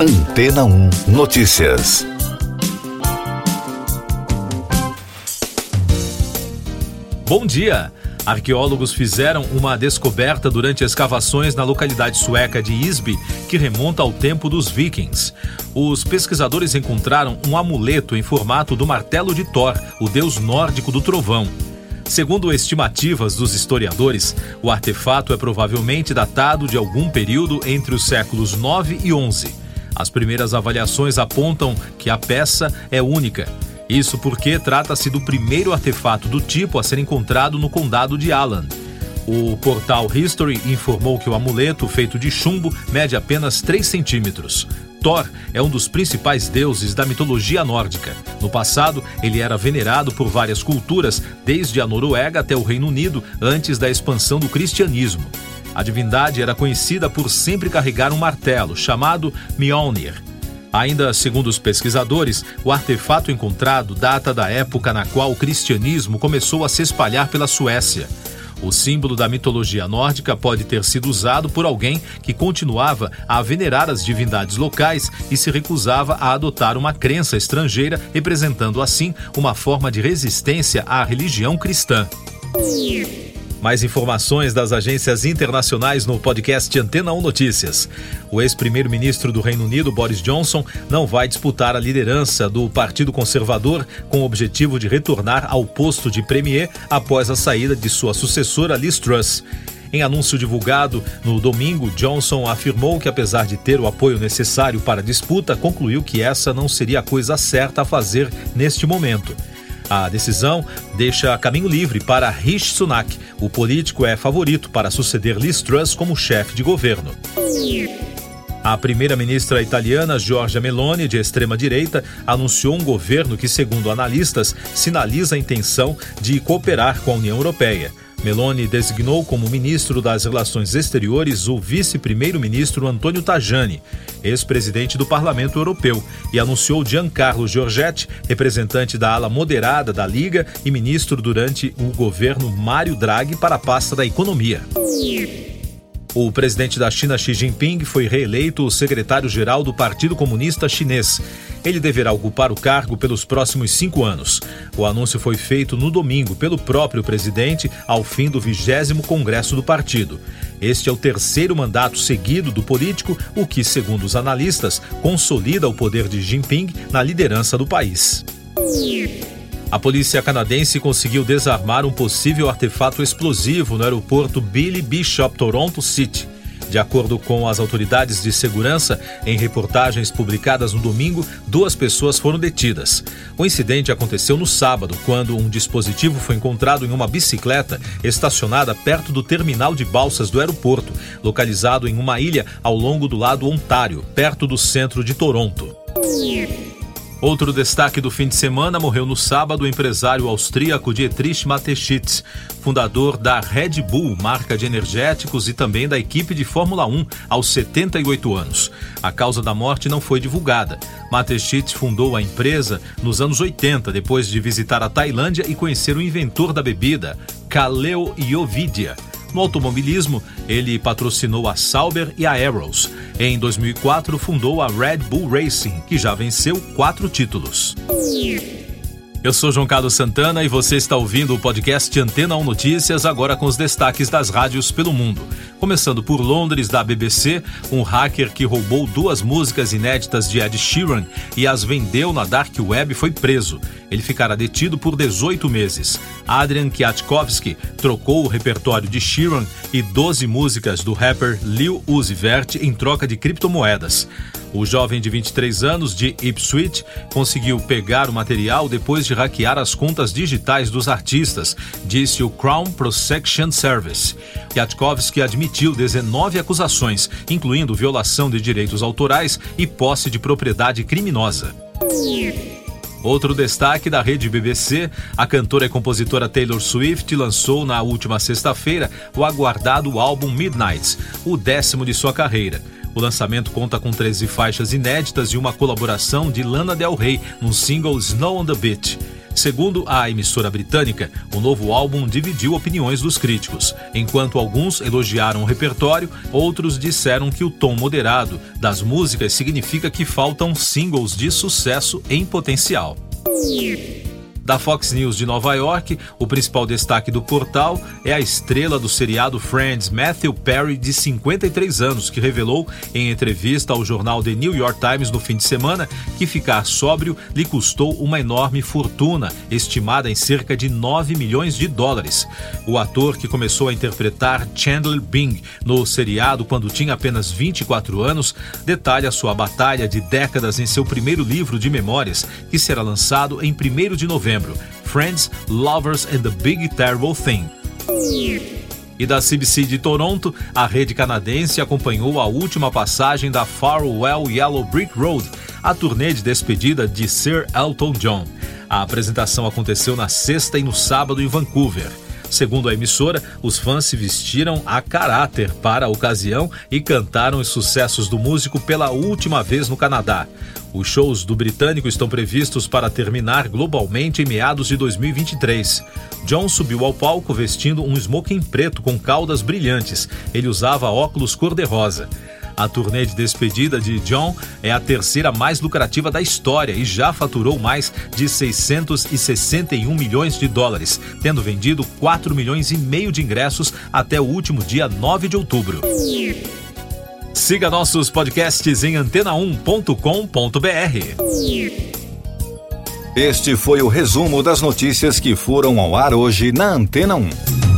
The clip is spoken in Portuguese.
Antena 1 Notícias. Bom dia! Arqueólogos fizeram uma descoberta durante escavações na localidade sueca de Isby, que remonta ao tempo dos vikings. Os pesquisadores encontraram um amuleto em formato do martelo de Thor, o deus nórdico do trovão. Segundo estimativas dos historiadores, o artefato é provavelmente datado de algum período entre os séculos 9 e 11. As primeiras avaliações apontam que a peça é única isso porque trata-se do primeiro artefato do tipo a ser encontrado no condado de Allen. O portal History informou que o amuleto, feito de chumbo, mede apenas 3 centímetros. Thor é um dos principais deuses da mitologia nórdica. No passado, ele era venerado por várias culturas, desde a Noruega até o Reino Unido, antes da expansão do cristianismo. A divindade era conhecida por sempre carregar um martelo, chamado Mjolnir, Ainda segundo os pesquisadores, o artefato encontrado data da época na qual o cristianismo começou a se espalhar pela Suécia. O símbolo da mitologia nórdica pode ter sido usado por alguém que continuava a venerar as divindades locais e se recusava a adotar uma crença estrangeira, representando assim uma forma de resistência à religião cristã. Mais informações das agências internacionais no podcast Antena 1 Notícias. O ex-primeiro-ministro do Reino Unido, Boris Johnson, não vai disputar a liderança do Partido Conservador com o objetivo de retornar ao posto de premier após a saída de sua sucessora Liz Truss. Em anúncio divulgado no domingo, Johnson afirmou que, apesar de ter o apoio necessário para a disputa, concluiu que essa não seria a coisa certa a fazer neste momento. A decisão deixa caminho livre para Rishi Sunak. O político é favorito para suceder Liz Truss como chefe de governo. A primeira-ministra italiana Giorgia Meloni, de extrema-direita, anunciou um governo que, segundo analistas, sinaliza a intenção de cooperar com a União Europeia. Meloni designou como ministro das Relações Exteriores o vice-primeiro-ministro Antônio Tajani, ex-presidente do Parlamento Europeu, e anunciou Giancarlo Giorgetti, representante da ala moderada da Liga e ministro durante o governo Mário Draghi para a pasta da Economia. O presidente da China, Xi Jinping, foi reeleito secretário-geral do Partido Comunista Chinês. Ele deverá ocupar o cargo pelos próximos cinco anos. O anúncio foi feito no domingo pelo próprio presidente ao fim do vigésimo congresso do partido. Este é o terceiro mandato seguido do político, o que, segundo os analistas, consolida o poder de Jinping na liderança do país. A polícia canadense conseguiu desarmar um possível artefato explosivo no aeroporto Billy Bishop, Toronto City. De acordo com as autoridades de segurança, em reportagens publicadas no domingo, duas pessoas foram detidas. O incidente aconteceu no sábado, quando um dispositivo foi encontrado em uma bicicleta estacionada perto do terminal de balsas do aeroporto, localizado em uma ilha ao longo do lado Ontário, perto do centro de Toronto. Outro destaque do fim de semana morreu no sábado o empresário austríaco Dietrich Mateschitz, fundador da Red Bull, marca de energéticos e também da equipe de Fórmula 1, aos 78 anos. A causa da morte não foi divulgada. Mateschitz fundou a empresa nos anos 80, depois de visitar a Tailândia e conhecer o inventor da bebida, Kaleo Yovidia. No automobilismo, ele patrocinou a Sauber e a Arrows. Em 2004, fundou a Red Bull Racing, que já venceu quatro títulos. Eu sou João Carlos Santana e você está ouvindo o podcast Antena 1 Notícias, agora com os destaques das rádios pelo mundo. Começando por Londres, da BBC, um hacker que roubou duas músicas inéditas de Ed Sheeran e as vendeu na Dark Web foi preso. Ele ficará detido por 18 meses. Adrian Kwiatkowski trocou o repertório de Sheeran e 12 músicas do rapper Lil Uzi Vert em troca de criptomoedas. O jovem de 23 anos, de Ipswich, conseguiu pegar o material depois de hackear as contas digitais dos artistas, disse o Crown Protection Service. Kwiatkowski admitiu 19 acusações, incluindo violação de direitos autorais e posse de propriedade criminosa. Outro destaque da rede BBC, a cantora e compositora Taylor Swift lançou na última sexta-feira o aguardado álbum Midnights, o décimo de sua carreira. O lançamento conta com 13 faixas inéditas e uma colaboração de Lana Del Rey no single Snow on the Beach. Segundo a emissora britânica, o novo álbum dividiu opiniões dos críticos. Enquanto alguns elogiaram o repertório, outros disseram que o tom moderado das músicas significa que faltam singles de sucesso em potencial. Da Fox News de Nova York, o principal destaque do portal é a estrela do seriado Friends, Matthew Perry, de 53 anos, que revelou em entrevista ao jornal The New York Times no fim de semana que ficar sóbrio lhe custou uma enorme fortuna, estimada em cerca de 9 milhões de dólares. O ator que começou a interpretar Chandler Bing no seriado quando tinha apenas 24 anos detalha sua batalha de décadas em seu primeiro livro de memórias, que será lançado em 1 de novembro Friends, Lovers and the Big Terrible Thing. E da CBC de Toronto, a rede canadense acompanhou a última passagem da Farewell Yellow Brick Road, a turnê de despedida de Sir Elton John. A apresentação aconteceu na sexta e no sábado em Vancouver. Segundo a emissora, os fãs se vestiram a caráter para a ocasião e cantaram os sucessos do músico pela última vez no Canadá. Os shows do britânico estão previstos para terminar globalmente em meados de 2023. John subiu ao palco vestindo um smoking preto com caudas brilhantes. Ele usava óculos cor-de-rosa. A turnê de despedida de John é a terceira mais lucrativa da história e já faturou mais de 661 milhões de dólares, tendo vendido 4 milhões e meio de ingressos até o último dia 9 de outubro. Siga nossos podcasts em antena1.com.br. Este foi o resumo das notícias que foram ao ar hoje na Antena 1.